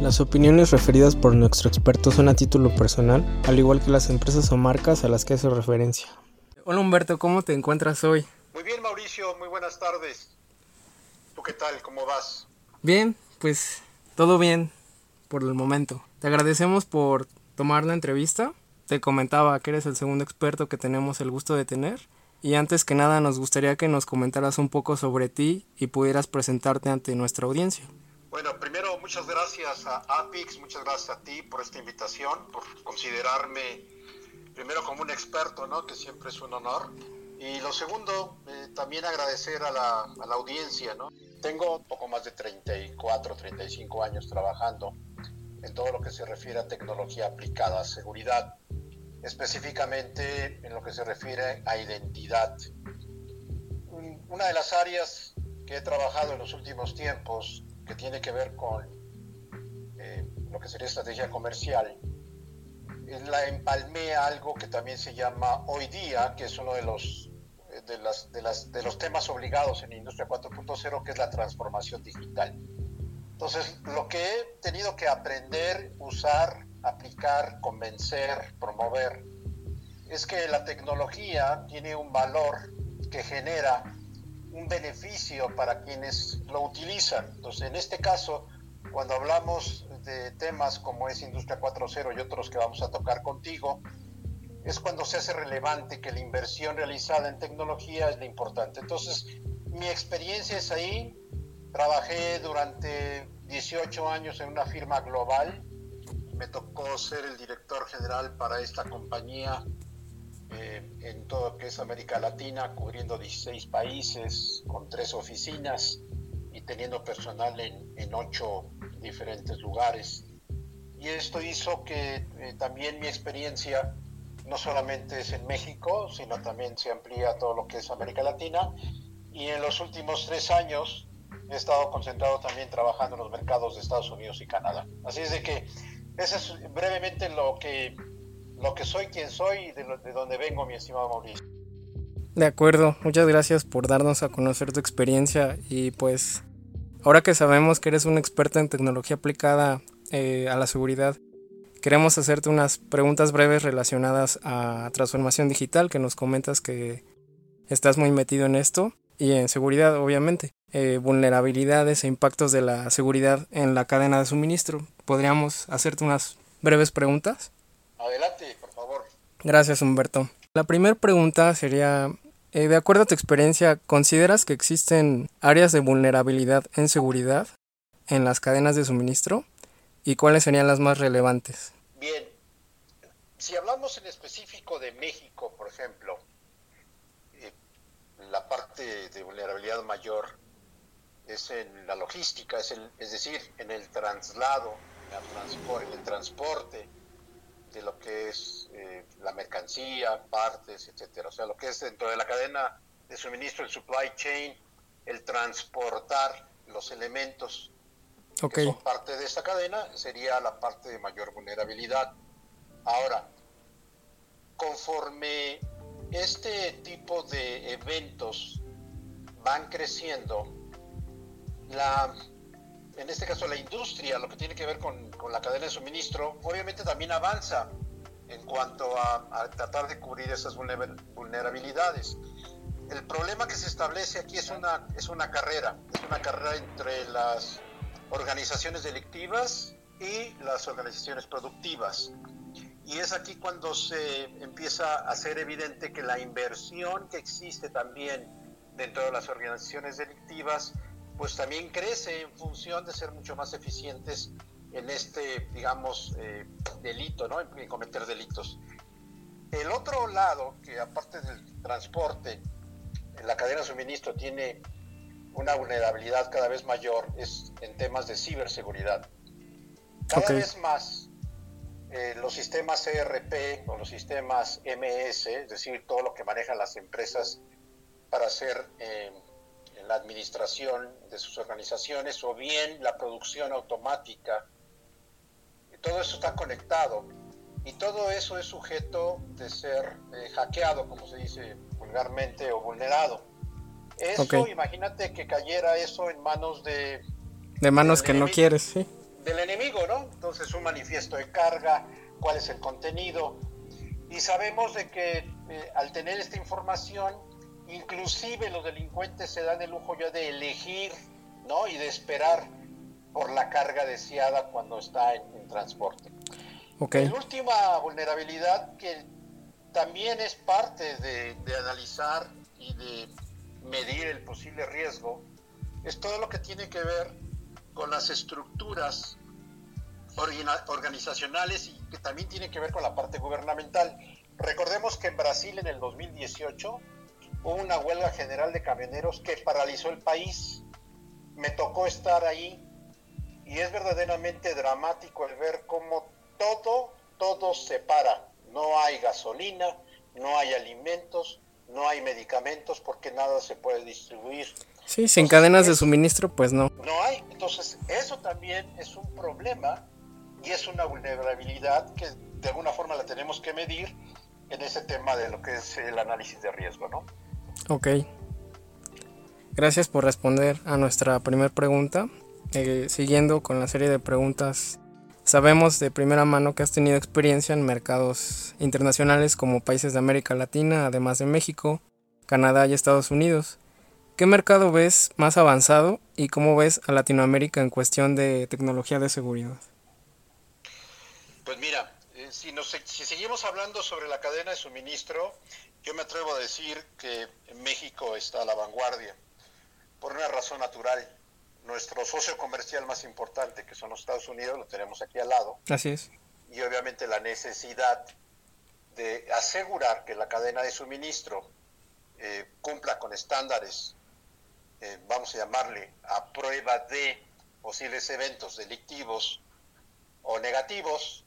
Las opiniones referidas por nuestro experto son a título personal, al igual que las empresas o marcas a las que hace referencia. Hola Humberto, ¿cómo te encuentras hoy? Muy bien Mauricio, muy buenas tardes. ¿Tú qué tal? ¿Cómo vas? Bien, pues todo bien por el momento. Te agradecemos por tomar la entrevista. Te comentaba que eres el segundo experto que tenemos el gusto de tener. Y antes que nada nos gustaría que nos comentaras un poco sobre ti y pudieras presentarte ante nuestra audiencia. Bueno, primero muchas gracias a Apix, muchas gracias a ti por esta invitación, por considerarme primero como un experto, ¿no? que siempre es un honor. Y lo segundo, eh, también agradecer a la, a la audiencia. ¿no? Tengo poco más de 34, 35 años trabajando en todo lo que se refiere a tecnología aplicada a seguridad, específicamente en lo que se refiere a identidad. Una de las áreas que he trabajado en los últimos tiempos, que tiene que ver con eh, lo que sería estrategia comercial, la empalmé a algo que también se llama hoy día, que es uno de los de, las, de, las, de los temas obligados en Industria 4.0, que es la transformación digital. Entonces, lo que he tenido que aprender, usar, aplicar, convencer, promover, es que la tecnología tiene un valor que genera beneficio para quienes lo utilizan. Entonces, en este caso, cuando hablamos de temas como es Industria 4.0 y otros que vamos a tocar contigo, es cuando se hace relevante que la inversión realizada en tecnología es lo importante. Entonces, mi experiencia es ahí. Trabajé durante 18 años en una firma global. Me tocó ser el director general para esta compañía eh, en todo lo que es América Latina, cubriendo 16 países, con tres oficinas y teniendo personal en, en ocho diferentes lugares. Y esto hizo que eh, también mi experiencia no solamente es en México, sino también se amplía a todo lo que es América Latina. Y en los últimos tres años he estado concentrado también trabajando en los mercados de Estados Unidos y Canadá. Así es de que eso es brevemente lo que, lo que soy, quien soy y de, de dónde vengo, mi estimado Mauricio. De acuerdo, muchas gracias por darnos a conocer tu experiencia y pues ahora que sabemos que eres un experto en tecnología aplicada eh, a la seguridad, Queremos hacerte unas preguntas breves relacionadas a transformación digital, que nos comentas que estás muy metido en esto, y en seguridad, obviamente. Eh, vulnerabilidades e impactos de la seguridad en la cadena de suministro. ¿Podríamos hacerte unas breves preguntas? Adelante, por favor. Gracias, Humberto. La primera pregunta sería, eh, de acuerdo a tu experiencia, ¿consideras que existen áreas de vulnerabilidad en seguridad en las cadenas de suministro? ¿Y cuáles serían las más relevantes? Bien, si hablamos en específico de México, por ejemplo, eh, la parte de vulnerabilidad mayor es en la logística, es, es decir, en el traslado, en el transporte de lo que es eh, la mercancía, partes, etcétera. O sea, lo que es dentro de la cadena de suministro, el supply chain, el transportar los elementos que son parte de esta cadena, sería la parte de mayor vulnerabilidad. Ahora, conforme este tipo de eventos van creciendo, la, en este caso la industria, lo que tiene que ver con, con la cadena de suministro, obviamente también avanza en cuanto a, a, tratar de cubrir esas vulnerabilidades. El problema que se establece aquí es una, es una carrera, es una carrera entre las organizaciones delictivas y las organizaciones productivas. Y es aquí cuando se empieza a ser evidente que la inversión que existe también dentro de las organizaciones delictivas, pues también crece en función de ser mucho más eficientes en este, digamos, eh, delito, ¿no? En cometer delitos. El otro lado, que aparte del transporte, en la cadena de suministro tiene una vulnerabilidad cada vez mayor es en temas de ciberseguridad. Cada vez más eh, los sistemas ERP o los sistemas MS, es decir, todo lo que manejan las empresas para hacer eh, la administración de sus organizaciones o bien la producción automática, todo eso está conectado y todo eso es sujeto de ser eh, hackeado, como se dice vulgarmente, o vulnerado. Eso, imagínate que cayera eso en manos de... De manos que no quieres, sí. del enemigo, ¿no? Entonces un manifiesto de carga, cuál es el contenido. Y sabemos de que eh, al tener esta información, inclusive los delincuentes se dan el lujo ya de elegir, ¿no? Y de esperar por la carga deseada cuando está en, transporte. Okay. La última vulnerabilidad que también es parte de, de analizar y de medir el posible riesgo es todo lo que tiene que ver con las estructuras organizacionales y que también tiene que ver con la parte gubernamental. Recordemos que en Brasil en el 2018 hubo una huelga general de camioneros que paralizó el país. Me tocó estar ahí y es verdaderamente dramático el ver cómo todo, todo se para. No hay gasolina, no hay alimentos, no hay medicamentos porque nada se puede distribuir. Sí, sin cadenas de suministro, pues no. No hay. Entonces, eso también es un problema y es una vulnerabilidad que de alguna forma la tenemos que medir en ese tema de lo que es el análisis de riesgo, ¿no? Ok. Gracias por responder a nuestra primera pregunta. Eh, siguiendo con la serie de preguntas, sabemos de primera mano que has tenido experiencia en mercados internacionales como países de América Latina, además de México, Canadá y Estados Unidos. ¿Qué mercado ves más avanzado y cómo ves a Latinoamérica en cuestión de tecnología de seguridad? Pues mira, eh, si, si seguimos hablando sobre la cadena de suministro, yo me atrevo a decir que México está a la vanguardia, por una razón natural. Nuestro socio comercial más importante, que son los Estados Unidos, lo tenemos aquí al lado. Así es. Y obviamente la necesidad de asegurar que la cadena de suministro eh, cumpla con estándares eh, vamos a llamarle, a prueba de posibles eventos delictivos o negativos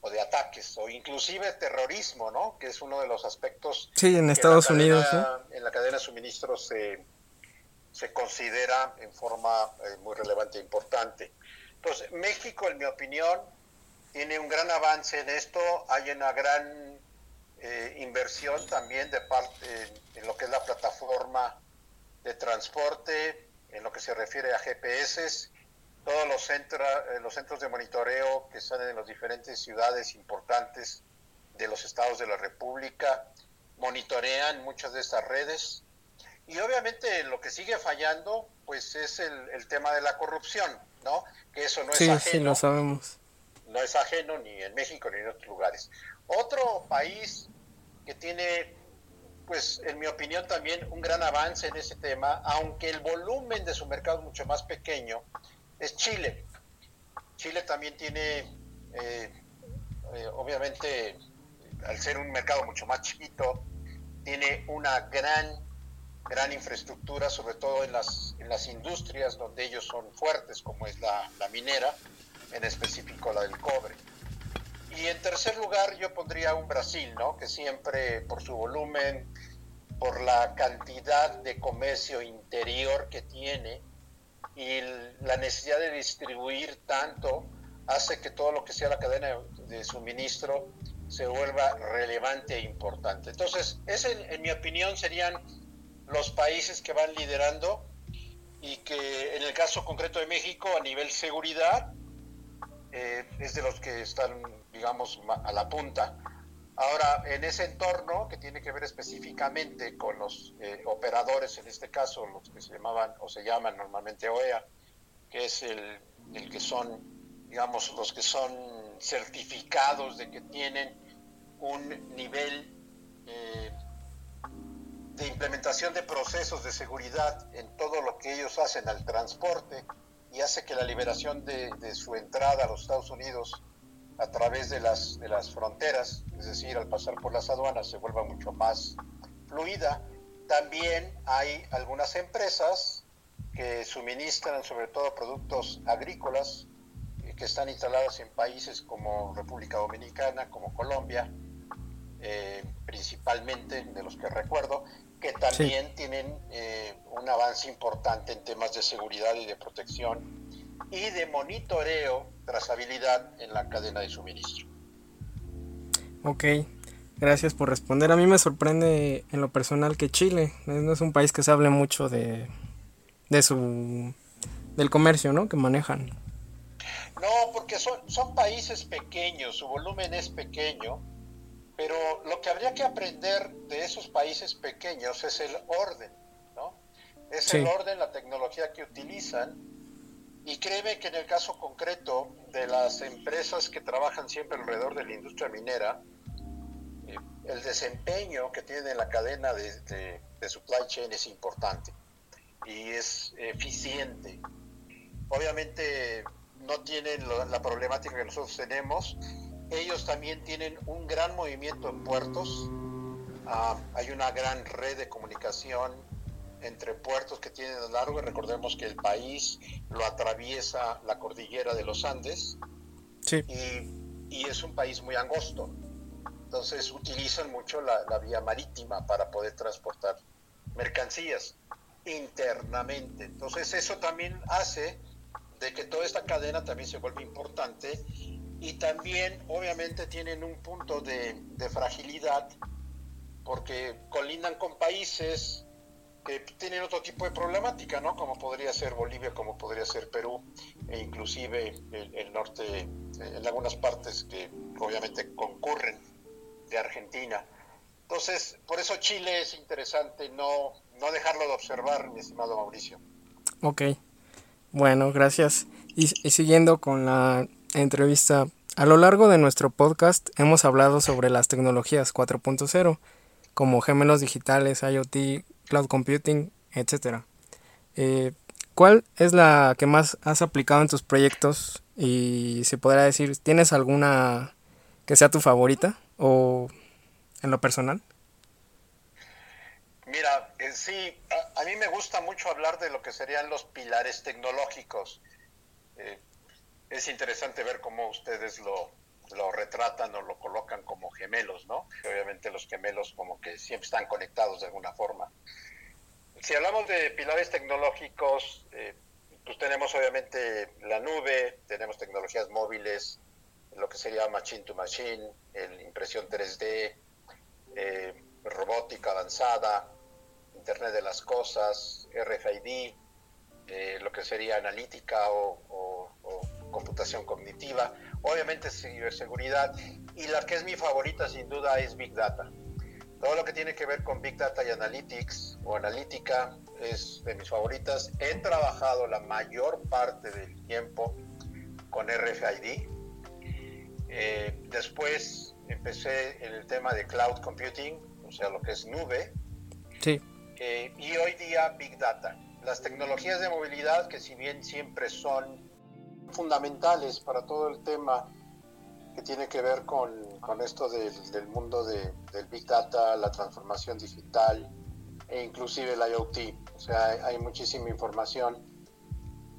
o de ataques o inclusive terrorismo, ¿no? Que es uno de los aspectos. Sí, en Estados Unidos. En la cadena de suministro se, se considera en forma eh, muy relevante e importante. Entonces, México, en mi opinión, tiene un gran avance en esto. Hay una gran eh, inversión también de parte en lo que es la plataforma de transporte, en lo que se refiere a GPS, todos los, centros eh, los centros de monitoreo que están en las diferentes ciudades importantes de los estados de la República, monitorean muchas de estas redes. Y obviamente lo que sigue fallando, pues es el, tema de la corrupción, ¿no? Que eso no es ajeno. Sí, lo sabemos. No es ajeno ni en México ni en otros lugares. Otro país que tiene pues en mi opinión también un gran avance en ese tema, aunque el volumen de su mercado es mucho más pequeño, es Chile. Chile también tiene, eh, eh, obviamente, al ser un mercado mucho más chiquito, tiene una gran, gran infraestructura, sobre todo en las, en las industrias donde ellos son fuertes, como es la, la minera, en específico la del cobre. Y en tercer lugar yo pondría un Brasil, ¿no? Que siempre por su volumen, por la cantidad de comercio interior que tiene y la necesidad de distribuir tanto hace que todo lo que sea la cadena de suministro se vuelva relevante e importante. Entonces, ese en mi opinión serían los países que van liderando y que en el caso concreto de México a nivel seguridad eh, es de los que están, digamos, a la punta. Ahora, en ese entorno que tiene que ver específicamente con los eh, operadores, en este caso los que se llamaban o se llaman normalmente OEA, que es el, el que son, digamos, los que son certificados de que tienen un nivel eh, de implementación de procesos de seguridad en todo lo que ellos hacen al transporte, y hace que la liberación de, su entrada a los Estados Unidos a través de las, de las fronteras, es decir, al pasar por las aduanas, se vuelva mucho más fluida. También hay algunas empresas que suministran sobre todo productos agrícolas eh, que están instaladas en países como República Dominicana, como Colombia, eh, principalmente de los que recuerdo, que también tienen eh, un avance importante en temas de seguridad y de protección y de monitoreo, trazabilidad en la cadena de suministro. Ok, gracias por responder. A mí me sorprende en lo personal que Chile no es un país que se hable mucho de, de su del comercio, ¿no? Que manejan. No, porque son, son países pequeños, su volumen es pequeño, pero lo que habría que aprender de esos países pequeños es el orden, ¿no? Es el orden, la tecnología que utilizan. Y créeme que en el caso concreto de las empresas que trabajan siempre alrededor de la industria minera, eh, el desempeño que tienen en la cadena de, de supply chain es importante y es eficiente. Obviamente no tienen la problemática que nosotros tenemos. Ellos también tienen un gran movimiento en puertos. Ah, hay una gran red de comunicación entre puertos que tienen a largo. Recordemos que el país lo atraviesa la cordillera de los Andes y, y, es un país muy angosto. Entonces utilizan mucho la, la vía marítima para poder transportar mercancías internamente. Entonces eso también hace de que toda esta cadena también se vuelve importante y también obviamente tienen un punto de, fragilidad porque colindan con países que tienen otro tipo de problemática, ¿no? Como podría ser Bolivia, como podría ser Perú, e inclusive el, norte, en algunas partes que obviamente concurren de Argentina. Entonces, por eso Chile es interesante no, no dejarlo de observar, mi estimado Mauricio. Ok. Bueno, gracias. Y, siguiendo con la entrevista, a lo largo de nuestro podcast hemos hablado sobre las tecnologías 4.0, como gemelos digitales, IoT, cloud computing, etc. Eh, ¿Cuál es la que más has aplicado en tus proyectos? Y se podrá decir, ¿tienes alguna que sea tu favorita o en lo personal? Mira, eh, sí, a, mí me gusta mucho hablar de lo que serían los pilares tecnológicos. Eh, es interesante ver cómo ustedes lo, lo retratan o lo colocan como gemelos, ¿no? Obviamente los gemelos como que siempre están conectados de alguna forma. Si hablamos de pilares tecnológicos, eh, pues tenemos obviamente la nube, tenemos tecnologías móviles, lo que sería machine to machine, el impresión 3D, robótica avanzada, Internet de las Cosas, RFID, eh, lo que sería analítica o, computación cognitiva, obviamente ciberseguridad y la que es mi favorita sin duda es Big Data. Todo lo que tiene que ver con Big Data y Analytics o analítica es de mis favoritas. He trabajado la mayor parte del tiempo con RFID. Eh, después empecé en el tema de cloud computing, o sea, lo que es nube. Sí. Eh, y hoy día Big Data. Las tecnologías de movilidad, que si bien siempre son fundamentales para todo el tema que tiene que ver con, con esto del, del mundo de, del Big Data, la transformación digital e inclusive el IoT. O sea, hay, muchísima información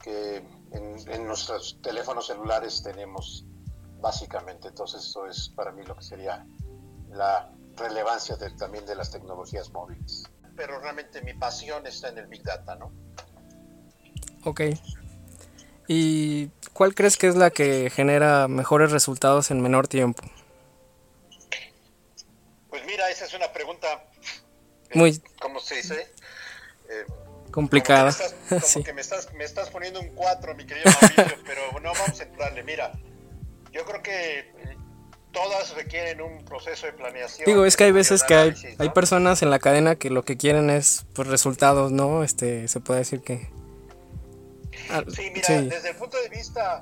que en, en, nuestros teléfonos celulares tenemos básicamente. Entonces eso es para mí lo que sería la relevancia también de las tecnologías móviles pero realmente mi pasión está en el Big Data, ¿no? Ok. ¿Y cuál crees que es la que genera mejores resultados en menor tiempo? Pues mira, esa es una pregunta eh, muy... ¿Cómo se dice? Eh, complicada. Como, que, me, estás, me estás poniendo un 4, mi querido Mauricio, pero no, vamos a entrarle. Mira, yo creo que todas requieren un proceso de planeación. Digo, es que hay veces que hay, hay personas en la cadena que lo que quieren es pues, resultados, ¿no? Este, se puede decir que... Ah, sí, mira, desde el punto de vista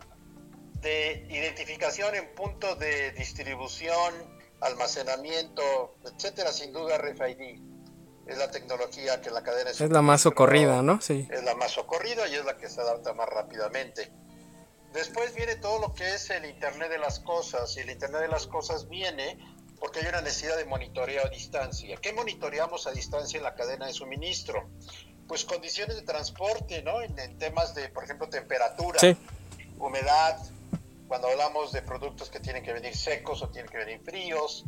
de identificación en punto de distribución, almacenamiento, etcétera, sin duda RFID es la tecnología que la cadena es, es la más socorrida, ¿no? Sí. Es la más socorrida y es la que se adapta más rápidamente. Después viene todo lo que es el Internet de las Cosas, y el Internet de las Cosas viene porque hay una necesidad de monitoreo a distancia. ¿Qué monitoreamos a distancia en la cadena de suministro? Pues condiciones de transporte, ¿no? En, temas de, por ejemplo, temperatura, humedad, cuando hablamos de productos que tienen que venir secos o tienen que venir fríos.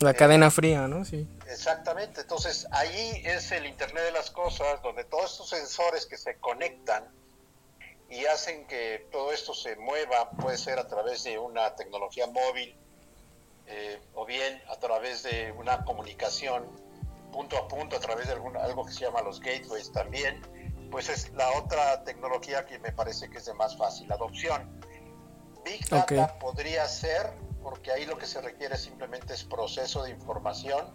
La eh, cadena fría, ¿no? Sí. Exactamente. Entonces, ahí es el Internet de las Cosas, donde todos estos sensores que se conectan y hacen que todo esto se mueva, puede ser a través de una tecnología móvil eh, o bien a través de una comunicación punto a punto, a través de algo que se llama los gateways también, pues es la otra tecnología que me parece que es de más fácil adopción. Big Data podría ser, porque ahí lo que se requiere simplemente es proceso de información,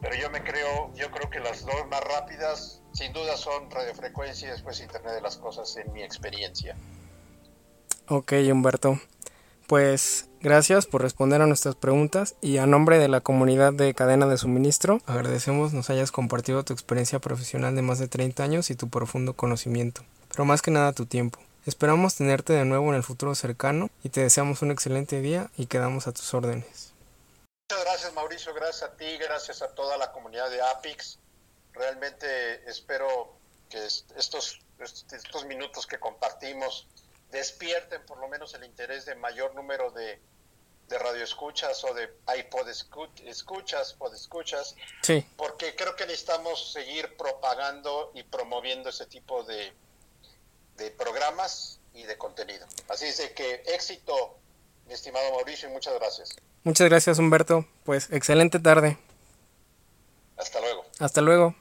pero yo me creo, yo creo que las dos más rápidas, sin duda, son radiofrecuencia y después Internet de las Cosas en mi experiencia. Ok, Humberto. Pues gracias por responder a nuestras preguntas y a nombre de la comunidad de cadena de suministro, agradecemos nos hayas compartido tu experiencia profesional de más de 30 años y tu profundo conocimiento, pero más que nada tu tiempo. Esperamos tenerte de nuevo en el futuro cercano y te deseamos un excelente día y quedamos a tus órdenes. Muchas gracias Mauricio, gracias a ti, gracias a toda la comunidad de APIX. Realmente espero que estos, estos minutos que compartimos despierten por lo menos el interés de mayor número de, de radioescuchas o de iPod escuchas, pod escuchas, sí. porque creo que necesitamos seguir propagando y promoviendo ese tipo de, de programas y de contenido. Así es de que éxito, mi estimado Mauricio, y muchas gracias. Muchas gracias, Humberto. Pues excelente tarde. Hasta luego. Hasta luego.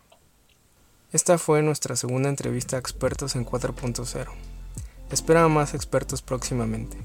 Esta fue nuestra segunda entrevista a expertos en 4.0. Espera más expertos próximamente.